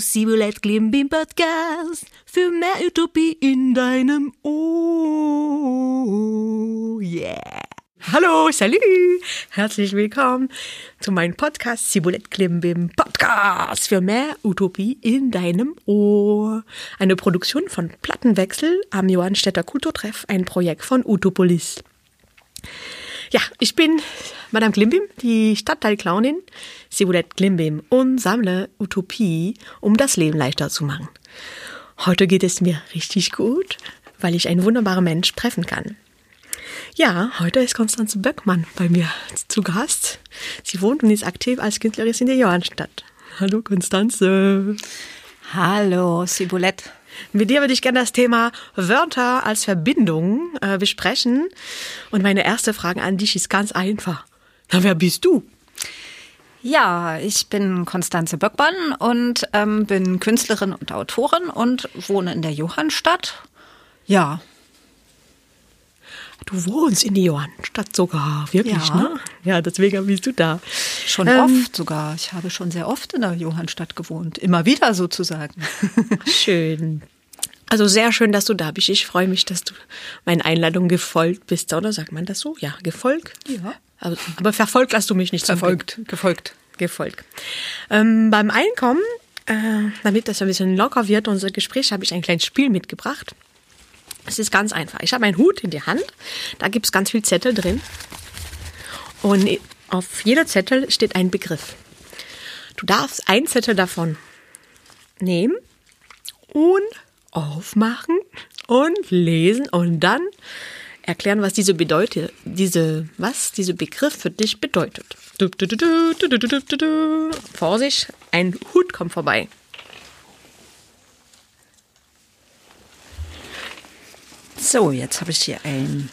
Sibulet Klimbim Podcast für mehr Utopie in deinem Ohr. Yeah. Hallo, salut, herzlich willkommen zu meinem Podcast Sibulet Klimbim Podcast für mehr Utopie in deinem Ohr. Eine Produktion von Plattenwechsel am Johannstädter Kulturtreff, ein Projekt von Utopolis. Ja, ich bin Madame Klimbim, die Stadtteilclownin Sibulet Klimbim und sammle Utopie, um das Leben leichter zu machen. Heute geht es mir richtig gut, weil ich einen wunderbaren Mensch treffen kann. Ja, heute ist Konstanze Böckmann bei mir zu Gast. Sie wohnt und ist aktiv als Künstlerin in der Johannstadt. Hallo Konstanze. Hallo Sibulette. Mit dir würde ich gerne das Thema Wörter als Verbindung äh, besprechen. Und meine erste Frage an dich ist ganz einfach. Na, wer bist du? Ja, ich bin Konstanze Böckmann und ähm, bin Künstlerin und Autorin und wohne in der Johannstadt. Ja, Du wohnst in die Johannstadt sogar, wirklich, ja. ne? Ja, deswegen bist du da. Schon ähm, oft sogar. Ich habe schon sehr oft in der Johannstadt gewohnt. Immer wieder sozusagen. Schön. Also sehr schön, dass du da bist. Ich freue mich, dass du meinen Einladungen gefolgt bist. Oder sagt man das so? Ja, gefolgt? Ja. Aber, aber verfolgt hast du mich nicht. Verfolgt. Gefolgt. Gefolgt. Ähm, beim Einkommen, äh, damit das ein bisschen locker wird, unser Gespräch, habe ich ein kleines Spiel mitgebracht. Es ist ganz einfach. Ich habe einen Hut in der Hand. Da gibt es ganz viel Zettel drin. Und auf jeder Zettel steht ein Begriff. Du darfst einen Zettel davon nehmen und aufmachen und lesen und dann erklären, was diese bedeutet, diese, was diese Begriff für dich bedeutet. Vorsicht, ein Hut kommt vorbei. So, jetzt habe ich hier einen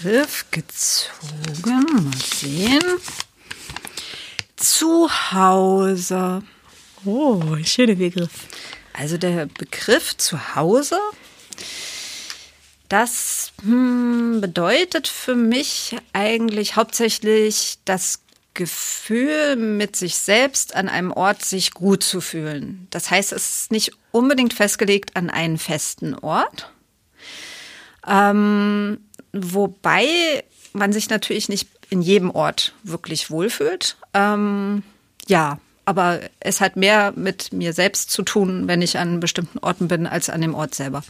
Begriff gezogen. Mal sehen. Zuhause. Oh, schöner Begriff. Also der Begriff Zuhause, das hm, bedeutet für mich eigentlich hauptsächlich das Gefühl, mit sich selbst an einem Ort sich gut zu fühlen. Das heißt, es ist nicht unbedingt festgelegt an einen festen Ort, ähm, wobei man sich natürlich nicht in jedem Ort wirklich wohlfühlt. Ähm, ja, aber es hat mehr mit mir selbst zu tun, wenn ich an bestimmten Orten bin, als an dem Ort selber.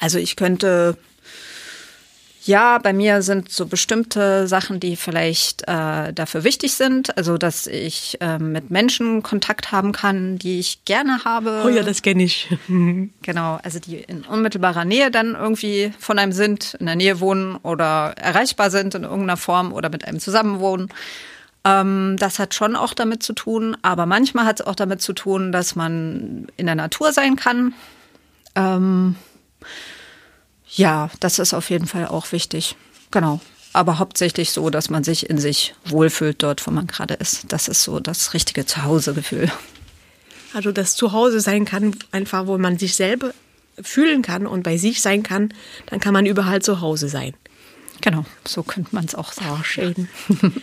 Also ich könnte ja, bei mir sind so bestimmte Sachen, die vielleicht äh, dafür wichtig sind. Also, dass ich äh, mit Menschen Kontakt haben kann, die ich gerne habe. Oh ja, das kenne ich. genau, also die in unmittelbarer Nähe dann irgendwie von einem sind, in der Nähe wohnen oder erreichbar sind in irgendeiner Form oder mit einem zusammenwohnen. Ähm, das hat schon auch damit zu tun, aber manchmal hat es auch damit zu tun, dass man in der Natur sein kann. Ähm, ja, das ist auf jeden Fall auch wichtig. Genau. Aber hauptsächlich so, dass man sich in sich wohlfühlt dort, wo man gerade ist. Das ist so das richtige Zuhausegefühl. Also das Zuhause sein kann, einfach wo man sich selber fühlen kann und bei sich sein kann, dann kann man überall zu Hause sein. Genau, so könnte man es auch sagen. Oh, schön.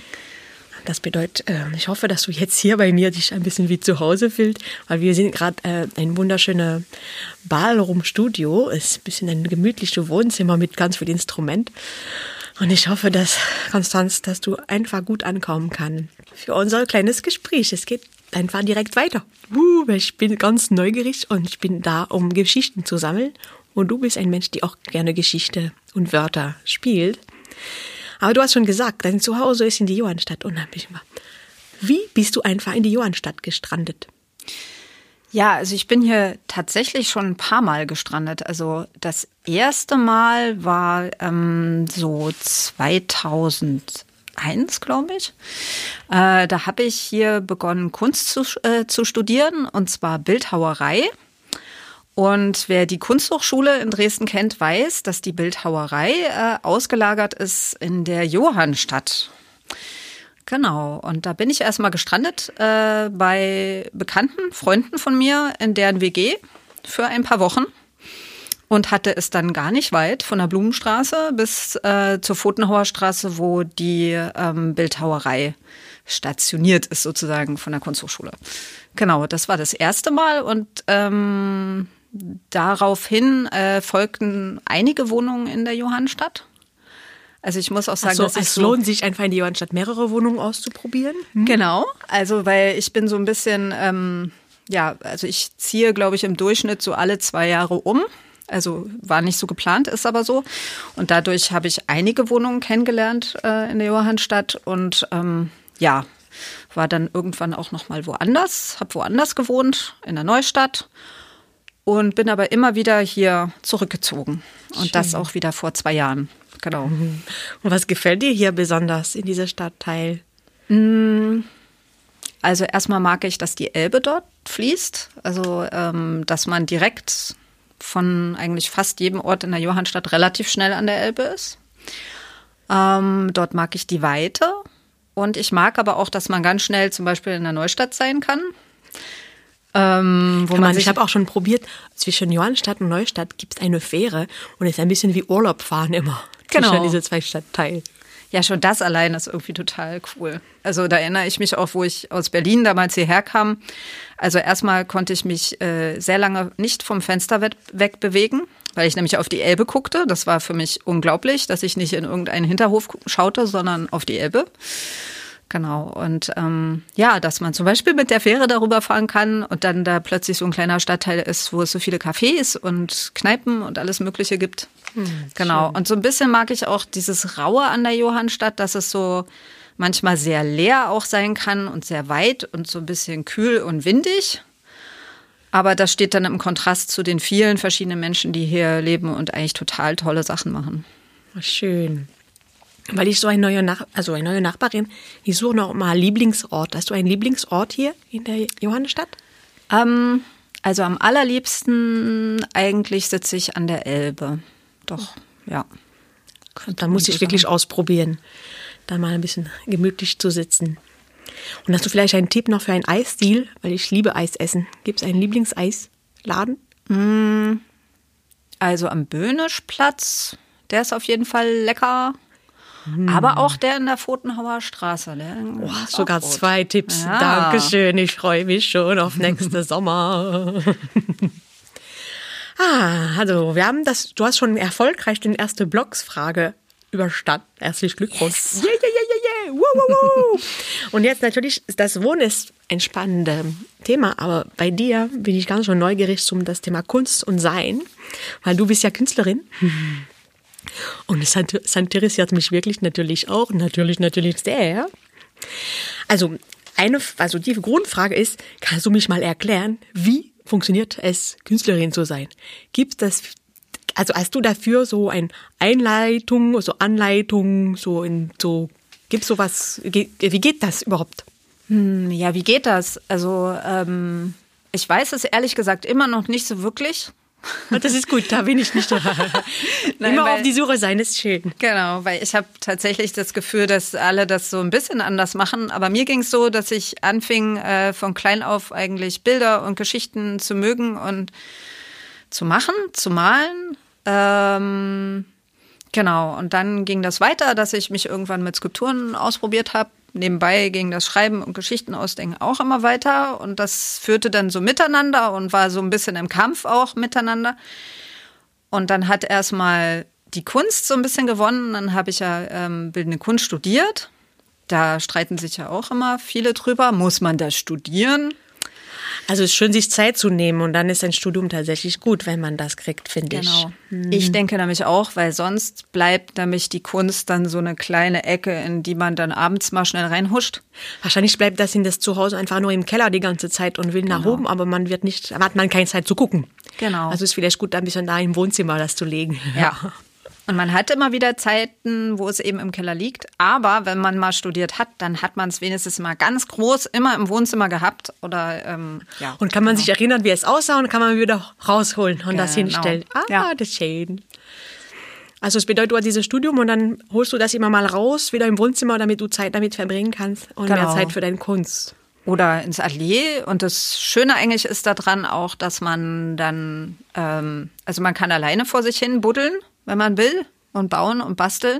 Das bedeutet, äh, ich hoffe, dass du jetzt hier bei mir dich ein bisschen wie zu Hause fühlst, weil wir sind gerade äh, ein wunderschöner Ballroom-Studio. Ist ein bisschen ein gemütliches Wohnzimmer mit ganz viel Instrument. Und ich hoffe, dass, Konstanz, dass du einfach gut ankommen kann für unser kleines Gespräch. Es geht einfach direkt weiter. Uh, ich bin ganz neugierig und ich bin da, um Geschichten zu sammeln. Und du bist ein Mensch, der auch gerne Geschichte und Wörter spielt. Aber du hast schon gesagt, dein Zuhause ist in die Johannstadt. Unheimlich. Wie bist du einfach in die Johannstadt gestrandet? Ja, also ich bin hier tatsächlich schon ein paar Mal gestrandet. Also das erste Mal war ähm, so 2001, glaube ich. Äh, da habe ich hier begonnen, Kunst zu, äh, zu studieren, und zwar Bildhauerei. Und wer die Kunsthochschule in Dresden kennt, weiß, dass die Bildhauerei äh, ausgelagert ist in der Johannstadt. Genau, und da bin ich erstmal gestrandet äh, bei bekannten Freunden von mir in deren WG für ein paar Wochen und hatte es dann gar nicht weit von der Blumenstraße bis äh, zur Pfotenhauer Straße, wo die ähm, Bildhauerei stationiert ist sozusagen von der Kunsthochschule. Genau, das war das erste Mal und ähm, daraufhin äh, folgten einige Wohnungen in der Johannstadt. Also ich muss auch sagen, so, dass es so lohnt sich einfach in die Johannstadt mehrere Wohnungen auszuprobieren. Genau, also weil ich bin so ein bisschen, ähm, ja, also ich ziehe, glaube ich, im Durchschnitt so alle zwei Jahre um. Also war nicht so geplant, ist aber so. Und dadurch habe ich einige Wohnungen kennengelernt äh, in der Johannstadt und ähm, ja, war dann irgendwann auch noch mal woanders, habe woanders gewohnt in der Neustadt und bin aber immer wieder hier zurückgezogen und das auch wieder vor zwei Jahren. Genau. Und was gefällt dir hier besonders in dieser Stadtteil? Also erstmal mag ich, dass die Elbe dort fließt. Also ähm, dass man direkt von eigentlich fast jedem Ort in der Johannstadt relativ schnell an der Elbe ist. Ähm, dort mag ich die Weite. Und ich mag aber auch, dass man ganz schnell zum Beispiel in der Neustadt sein kann. Ähm, wo man man, sich ich habe auch schon probiert, zwischen Johannstadt und Neustadt gibt es eine Fähre und ist ein bisschen wie Urlaub fahren immer. Genau. Zwischen diese zwei Stadtteile. Ja, schon das allein ist irgendwie total cool. Also da erinnere ich mich auch, wo ich aus Berlin damals hierher kam. Also erstmal konnte ich mich äh, sehr lange nicht vom Fenster we- weg bewegen, weil ich nämlich auf die Elbe guckte. Das war für mich unglaublich, dass ich nicht in irgendeinen Hinterhof schaute, sondern auf die Elbe. Genau. Und ähm, ja, dass man zum Beispiel mit der Fähre darüber fahren kann und dann da plötzlich so ein kleiner Stadtteil ist, wo es so viele Cafés und Kneipen und alles Mögliche gibt. genau. Und so ein bisschen mag ich auch dieses Raue an der Johannstadt, dass es so manchmal sehr leer auch sein kann und sehr weit und so ein bisschen kühl und windig. Aber das steht dann im Kontrast zu den vielen verschiedenen Menschen, die hier leben und eigentlich total tolle Sachen machen. Schön. Weil ich so eine neue, Nach also eine neue Nachbarin, ich suche noch mal Lieblingsort. Hast du einen Lieblingsort hier in der Johannstadt? Ähm, also am allerliebsten eigentlich sitze ich an der Elbe. Doch, ja. Da muss ich wirklich ausprobieren, da mal ein bisschen gemütlich zu sitzen. Und hast du vielleicht einen Tipp noch für einen Eisdeal? Weil ich liebe Eis essen. Gibt es einen Lieblingseis-Laden? Also am Böhnischplatz, der ist auf jeden Fall lecker. Aber auch der in der Pfotenhauer Straße. Der Oh, ist sogar zwei Tipps. Ja. Dankeschön. Ich freue mich schon auf nächsten Sommer. ah, also wir haben das, du hast schon erfolgreich den erste Blogsfrage überstanden. Herzlichen Glückwunsch. Yeah, yeah, yeah, yeah, yeah. Woo, woo, woo. Und jetzt natürlich, das Wohnen ist ein spannendes Thema, aber bei dir bin ich ganz schon neugierig um das Thema Kunst und Sein, weil du bist ja Künstlerin. Und es, interessiert mich wirklich natürlich auch, natürlich, natürlich sehr. Also, eine, also die Grundfrage ist, kannst du mich mal erklären, wie funktioniert es, Künstlerin zu sein? Gibt das, also hast du dafür so eine Einleitung, so Anleitung, so in, so, gibt's sowas, wie geht das überhaupt? Hm, Ja, wie geht das? Also, ähm, ich weiß es ehrlich gesagt immer noch nicht so wirklich. Das ist gut, da bin ich nicht. Nein, Immer weil- auf die Suche sein ist schön. Genau, weil ich habe tatsächlich das Gefühl, dass alle das so ein bisschen anders machen. Aber mir ging es so, dass ich anfing, äh, von klein auf eigentlich Bilder und Geschichten zu mögen und zu machen, zu malen. Ähm, genau, und dann ging das weiter, dass ich mich irgendwann mit Skulpturen ausprobiert habe. Nebenbei ging das Schreiben und Geschichten ausdenken auch immer weiter. Und das führte dann so miteinander und war so ein bisschen im Kampf auch miteinander. Und dann hat erstmal die Kunst so ein bisschen gewonnen. Dann habe ich ja ähm, bildende Kunst studiert. Da streiten sich ja auch immer viele drüber. Muss man das studieren? Also es ist schön, sich Zeit zu nehmen und dann ist ein Studium tatsächlich gut, wenn man das kriegt, finde Genau. ich. Ich denke nämlich auch, weil sonst bleibt nämlich die Kunst dann so eine kleine Ecke, in die man dann abends mal schnell reinhuscht. Wahrscheinlich bleibt das in das Zuhause einfach nur im Keller die ganze Zeit und will nach oben, aber man wird nicht, hat man keine Zeit zu gucken. Genau. Also ist vielleicht gut, ein bisschen da im Wohnzimmer das zu legen. Ja. Und man hat immer wieder Zeiten, wo es eben im Keller liegt. Aber wenn man mal studiert hat, dann hat man es wenigstens mal ganz groß immer im Wohnzimmer gehabt. Oder ähm, ja. Und kann man sich erinnern, wie es aussah und kann man wieder rausholen und das Genau. hinstellen. Ah, Ja. das ist schön. Also es bedeutet, du hast dieses Studium und dann holst du das immer mal raus, wieder im Wohnzimmer, damit du Zeit damit verbringen kannst und mehr Genau. Zeit für deine Kunst. oder ins Atelier. Und das Schöne eigentlich ist daran auch, dass man dann, ähm, also man kann alleine vor sich hin buddeln, wenn man will. und bauen und basteln.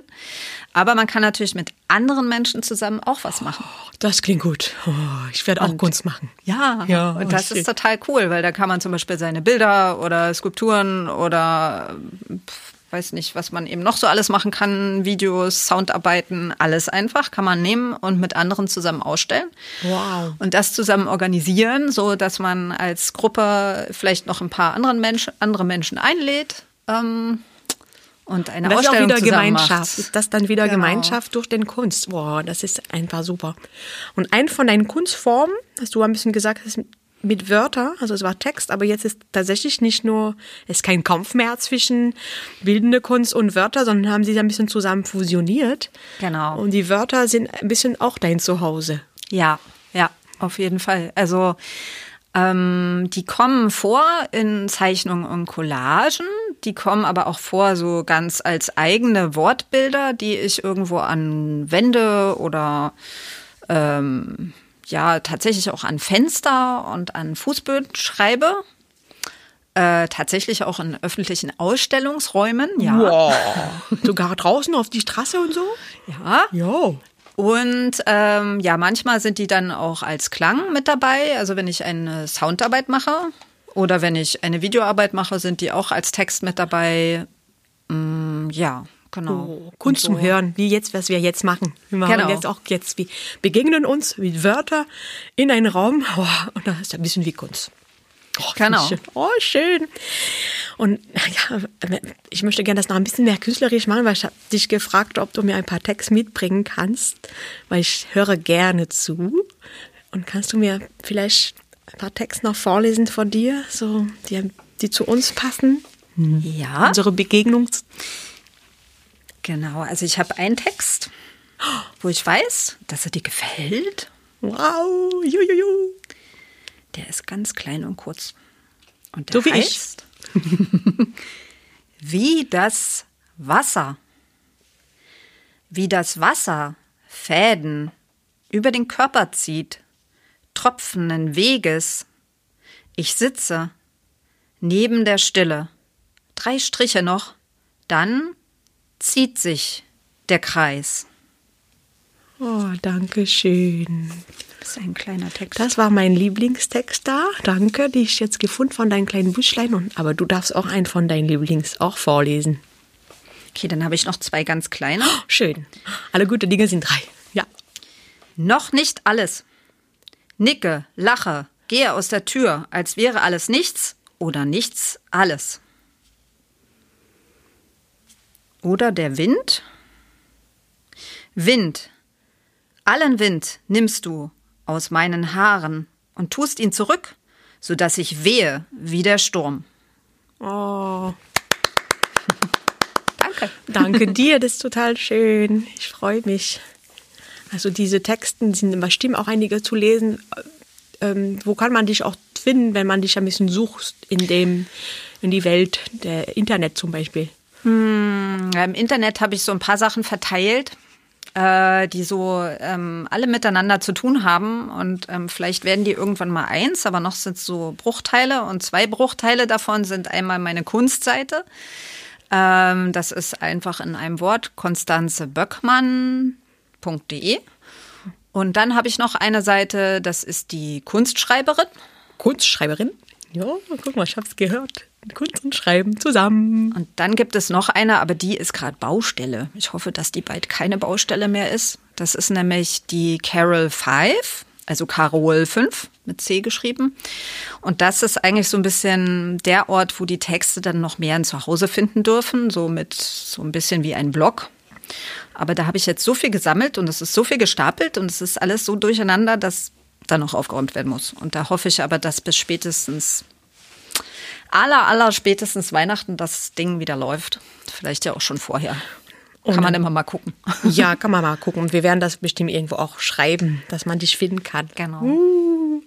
Aber man kann natürlich mit anderen Menschen zusammen auch was machen. Das klingt gut. Oh, ich werde auch Kunst machen. Ja, Ja, und oh, das ist total cool, weil da kann man zum Beispiel seine Bilder oder Skulpturen oder weiß nicht, was man eben noch so alles machen kann, Videos, Soundarbeiten, alles einfach kann man nehmen und mit anderen zusammen ausstellen. Wow. Und das zusammen organisieren, so dass man als Gruppe vielleicht noch ein paar anderen Menschen, andere Menschen einlädt ähm, und eine Das ist auch Ausstellung wieder zusammen Gemeinschaft. macht. Ist das dann wieder Genau. Gemeinschaft durch den Kunst? Boah, das ist einfach super. Und ein von deinen Kunstformen, hast du ein bisschen gesagt, ist mit Wörter, also es war Text, aber jetzt ist tatsächlich nicht nur, es ist kein Kampf mehr zwischen bildende Kunst und Wörter, sondern haben sie ein bisschen zusammen fusioniert. Genau. Und die Wörter sind ein bisschen auch dein Zuhause. Ja, ja, auf jeden Fall. Also ähm, die kommen vor in Zeichnungen und Collagen, die kommen aber auch vor so ganz als eigene Wortbilder, die ich irgendwo an Wände oder ähm, ja tatsächlich auch an Fenster und an Fußböden schreibe. Äh, tatsächlich auch in öffentlichen Ausstellungsräumen, ja. Wow. Sogar draußen auf die Straße und so? Ja. Jo. Und ähm, ja, manchmal sind die dann auch als Klang mit dabei. Also wenn ich eine Soundarbeit mache oder wenn ich eine Videoarbeit mache, sind die auch als Text mit dabei. Mm, ja, genau. Oh, Kunst Und zum Hören, wie jetzt, was wir jetzt machen. Wir machen Genau. jetzt auch jetzt, wir begegnen uns mit Wörter in einen Raum oh, und das ist ein bisschen wie Kunst. Oh, Genau. Schön. Oh, schön. Und ja, ich möchte gerne das noch ein bisschen mehr künstlerisch machen, weil ich habe dich gefragt, ob du mir ein paar Texte mitbringen kannst, weil ich höre gerne zu. Und kannst du mir vielleicht ein paar Texte noch vorlesen von dir, so die, die zu uns passen? Ja, Unsere Begegnung. genau. Also ich habe einen Text, wo ich weiß, dass er dir gefällt. Wow, jujuju. Der ist ganz klein und kurz. Und der So wie ich. heißt, wie das Wasser. Wie das Wasser Fäden über den Körper zieht, tropfenden Weges. Ich sitze neben der Stille. Drei Striche noch, dann zieht sich der Kreis. Oh, danke schön. Das ist ein kleiner Text. Das war mein Lieblingstext da. Danke, die ich jetzt gefunden von deinen kleinen Büchlein. Und, aber du darfst auch einen von deinen Lieblings auch vorlesen. Okay, dann habe ich noch zwei ganz kleine. Schön. Alle gute Dinge sind drei. Ja. Noch nicht alles. Nicke, lache, gehe aus der Tür, als wäre alles nichts oder nichts alles. Oder der Wind? Wind. Allen Wind nimmst du aus meinen Haaren und tust ihn zurück, so dass ich wehe wie der Sturm. Oh, Danke. danke dir, das ist total schön. Ich freue mich. Also diese Texten sind bestimmt auch einige zu lesen. Ähm, wo kann man dich auch finden, wenn man dich ein bisschen sucht in dem in die Welt der Internet zum Beispiel? Ja, Im Internet habe ich so ein paar Sachen verteilt, äh, die so ähm, alle miteinander zu tun haben. Und ähm, vielleicht werden die irgendwann mal eins, aber noch sind so Bruchteile. Und zwei Bruchteile davon sind einmal meine Kunstseite. Ähm, das ist einfach in einem Wort konstanzeböckmann.de. Und dann habe ich noch eine Seite, das ist die Kunstschreiberin. Kunstschreiberin? Ja, guck mal, ich hab's gehört. Kunst und Schreiben zusammen. Und dann gibt es noch eine, aber die ist gerade Baustelle. Ich hoffe, dass die bald keine Baustelle mehr ist. Das ist nämlich die Carol 5, also Carol 5 mit C geschrieben. Und das ist eigentlich so ein bisschen der Ort, wo die Texte dann noch mehr ein Zuhause finden dürfen, so mit so ein bisschen wie ein Blog. Aber da habe ich jetzt so viel gesammelt und es ist so viel gestapelt und es ist alles so durcheinander, dass da noch aufgeräumt werden muss. Und da hoffe ich aber, dass bis spätestens aller, aller spätestens Weihnachten das Ding wieder läuft. Vielleicht ja auch schon vorher. Kann man immer mal gucken. Ja, kann man mal gucken. Und wir werden das bestimmt irgendwo auch schreiben, dass man dich finden kann. Genau.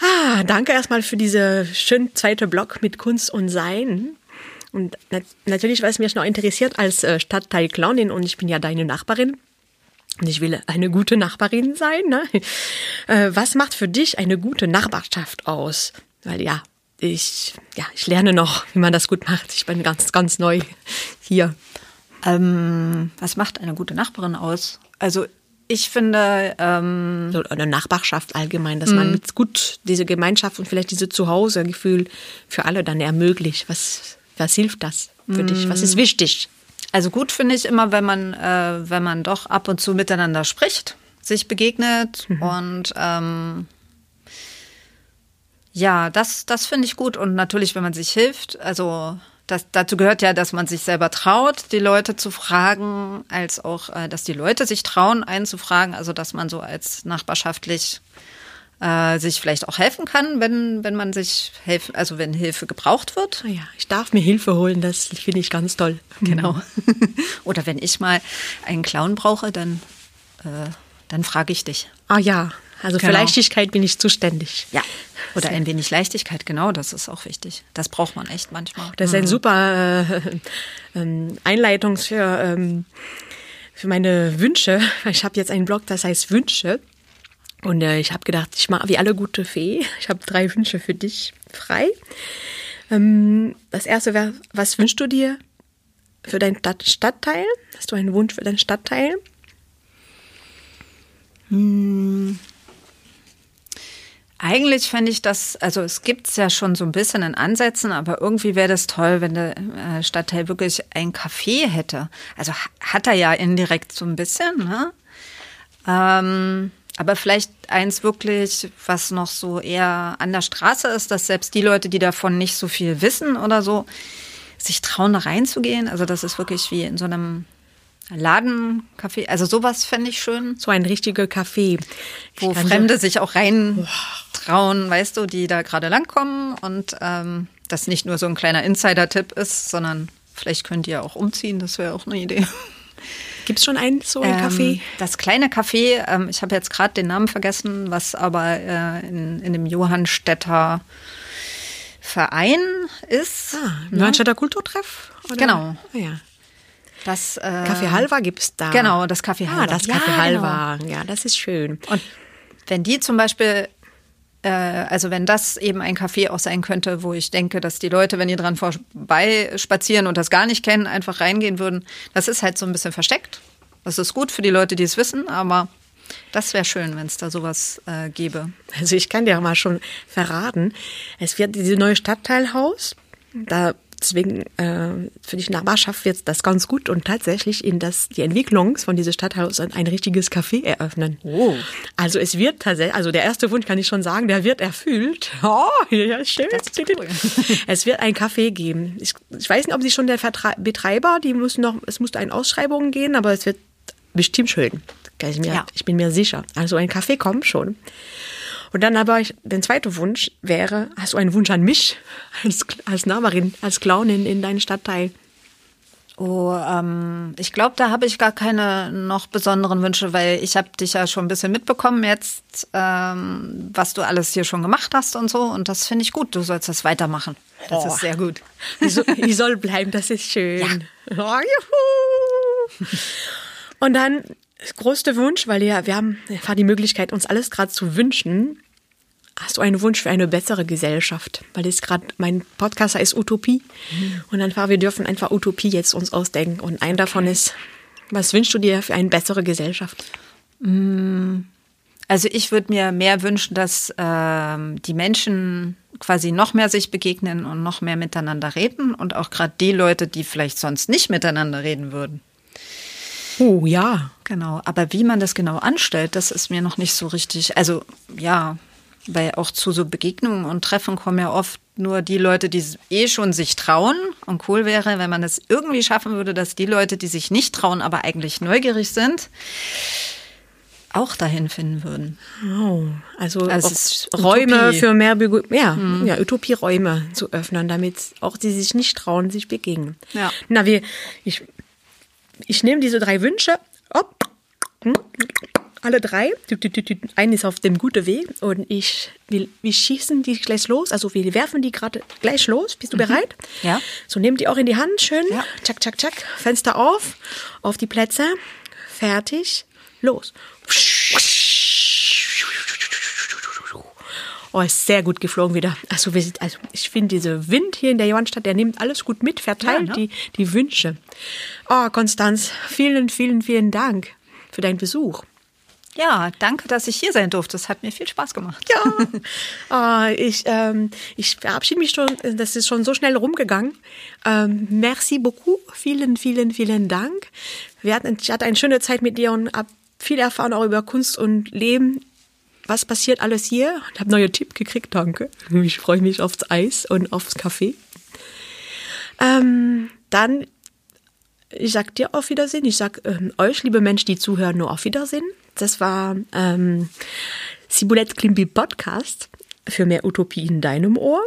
Ah, danke erstmal für diese schöne zweite Blog mit Kunst und Sein. Und nat natürlich, was mich noch interessiert als äh, Stadtteil Clownin und ich bin ja deine Nachbarin. Und ich will eine gute Nachbarin sein. Ne? Äh, was macht für dich eine gute Nachbarschaft aus? Weil ja, ich, ja, ich lerne noch, wie man das gut macht. Ich bin ganz, ganz neu hier. Ähm, was macht eine gute Nachbarin aus? Also ich finde, ähm, So, Oder Nachbarschaft allgemein, dass man mit gut diese Gemeinschaft und vielleicht diese Zuhause-Gefühl für alle dann ermöglicht. Was, was hilft das für dich? Was ist wichtig? also gut finde ich immer, wenn man, äh, wenn man doch ab und zu miteinander spricht, sich begegnet und ähm, ja, das, das finde ich gut und natürlich, wenn man sich hilft, also das, dazu gehört ja, dass man sich selber traut, die Leute zu fragen, als auch, äh, dass die Leute sich trauen, einen zu fragen, also dass man so als nachbarschaftlich äh, sich vielleicht auch helfen kann, wenn, wenn man sich helfen, also wenn Hilfe gebraucht wird. Ah ja, ich darf mir Hilfe holen, das finde ich ganz toll. Genau. Oder wenn ich mal einen Clown brauche, dann, äh, dann frage ich dich. Ah ja, also für Genau. Leichtigkeit bin ich zuständig. Ja. Oder ein wenig Leichtigkeit, genau, das ist auch wichtig. Das braucht man echt manchmal. Das ist ein super äh, ähm, Einleitung für, ähm, für meine Wünsche. Ich habe jetzt einen Blog, das heißt Wünsche. Und äh, ich habe gedacht, ich mache wie alle gute Fee. Ich habe drei Wünsche für dich frei. Ähm, das erste wäre, was wünschst du dir für deinen Stadt Stadtteil? Hast du einen Wunsch für deinen Stadtteil? Eigentlich fände ich das, also es gibt es ja schon so ein bisschen in Ansätzen, aber irgendwie wäre das toll, wenn der äh, Stadtteil wirklich ein Café hätte. Also ha- hat er ja indirekt so ein bisschen, ne? Ähm, aber vielleicht eins wirklich, was noch so eher an der Straße ist, dass selbst die Leute, die davon nicht so viel wissen oder so, sich trauen, da reinzugehen. Also das ist wirklich wie in so einem Ladencafé. Also sowas fände ich schön So ein richtiger Café. wo Fremde sich auch rein trauen, weißt du, die da gerade langkommen und ähm, das nicht nur so ein kleiner Insider-Tipp ist, sondern vielleicht könnt ihr auch umziehen, das wäre auch eine Idee. Gibt es schon einen so ein Ähm, Café? Das kleine Café, ähm, ich habe jetzt gerade den Namen vergessen, was aber äh, in, in dem Johannstädter Verein ist. Ah, Neuenstädter Kulturtreff? Oder? Genau. Ah, ja. Das, äh, Café Halva gibt es da. Genau, das Café Ah, Halva. das Ja, Café genau. Halva. Ja, das ist schön. Und wenn die zum Beispiel, also wenn das eben ein Café auch sein könnte, wo ich denke, dass die Leute, wenn die dran vorbei spazieren und das gar nicht kennen, einfach reingehen würden, das ist halt so ein bisschen versteckt. Das ist gut für die Leute, die es wissen, aber das wäre schön, wenn es da sowas äh, gäbe. Also ich kann dir mal schon verraten, es wird dieses neue Stadtteilhaus, da deswegen äh, für die Nachbarschaft wird das ganz gut und tatsächlich in das die Entwicklung von diesem Stadtteilhaus ein richtiges Café eröffnen. Oh. Also es wird tatsächlich, also der erste Wunsch kann ich schon sagen, der wird erfüllt. Oh, ja, ist cool. Es wird ein Café geben. Ich, ich weiß nicht, ob sie schon der Vertra Betreiber, die müssen noch, es musste eine Ausschreibung gehen, aber es wird bestimmt schön. Ich, mir, Ja. ich bin mir sicher. Also ein Kaffee kommt schon. Und dann aber ich, der zweite Wunsch wäre, hast du einen Wunsch an mich als, als Nachbarin, als Clownin in deinem Stadtteil? Oh, ähm, ich glaube, da habe ich gar keine noch besonderen Wünsche, weil ich habe dich ja schon ein bisschen mitbekommen jetzt, ähm, was du alles hier schon gemacht hast und so. Und das finde ich gut. Du sollst das weitermachen. Das Oh. ist sehr gut. Ich soll, ich soll bleiben, das ist schön. Oh, juhu. Und dann größte Wunsch, weil ja, wir haben einfach die Möglichkeit, uns alles gerade zu wünschen. Hast du einen Wunsch für eine bessere Gesellschaft? Weil das gerade mein Podcast heißt Utopie. Und einfach, wir dürfen einfach Utopie jetzt uns ausdenken. Und ein davon ist, was wünschst du dir für eine bessere Gesellschaft? Also ich würde mir mehr wünschen, dass ähm, die Menschen quasi noch mehr sich begegnen und noch mehr miteinander reden und auch gerade die Leute, die vielleicht sonst nicht miteinander reden würden. Oh ja. Genau, aber wie man das genau anstellt, das ist mir noch nicht so richtig. Also ja, weil auch zu so Begegnungen und Treffen kommen ja oft nur die Leute, die eh schon sich trauen. Und cool wäre, wenn man es irgendwie schaffen würde, dass die Leute, die sich nicht trauen, aber eigentlich neugierig sind, auch dahin finden würden. Oh, also, Also Räume Utopie. Mhm. für mehr Begu ja, ja, Utopie-Räume zu öffnen, damit auch die sich nicht trauen, sich begegnen. Ja. Na, wir, ich, ich nehme diese drei Wünsche, op, alle drei, einen ist auf dem guten Weg und ich, wir, wir schießen die gleich los, also wir werfen die gerade gleich los. Bist du bereit? Mhm. Ja. So, nehmt die auch in die Hand, schön. Ja. Tschack, tschack, tschack. Fenster auf, auf die Plätze, fertig, los. Oh, ist sehr gut geflogen wieder. Also, wir sind, also ich finde, dieser Wind hier in der Johannstadt, der nimmt alles gut mit, verteilt Ja, ne? die, die Wünsche. Oh, Konstanz, vielen, vielen, vielen Dank für deinen Besuch. Ja, danke, dass ich hier sein durfte. Das hat mir viel Spaß gemacht. Ja, ah, ich, ähm, ich verabschiede mich schon, das ist schon so schnell rumgegangen. Ähm, merci beaucoup, vielen, vielen, vielen Dank. Wir hatten, ich hatte eine schöne Zeit mit dir und habe viel erfahren auch über Kunst und Leben. Was passiert alles hier? Ich habe neue Tipps gekriegt, danke. Ich freue mich aufs Eis und aufs Kaffee. Ähm, dann, ich sag dir auf Wiedersehen. Ich sag ähm, euch, liebe Menschen, die zuhören, nur auf Wiedersehen. Das war ähm, Sibulett Klimbi Podcast für mehr Utopie in deinem Ohr.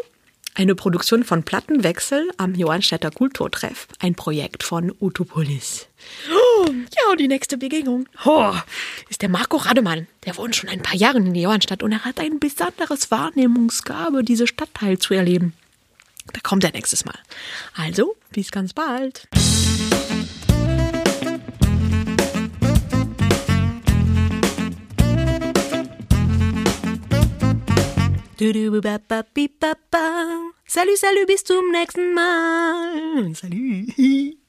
Eine Produktion von Plattenwechsel am Johannstädter Kulturtreff. Ein Projekt von Utopolis. Oh, ja, und die nächste Begegnung oh, ist der Marco Rademann. Der wohnt schon ein paar Jahre in der Johannstadt und er hat ein besonderes Wahrnehmungsgabe, diese Stadtteil zu erleben. Da kommt er nächstes Mal. Also, bis ganz bald. Salut, salut, bis zum nächsten Mal. Salut.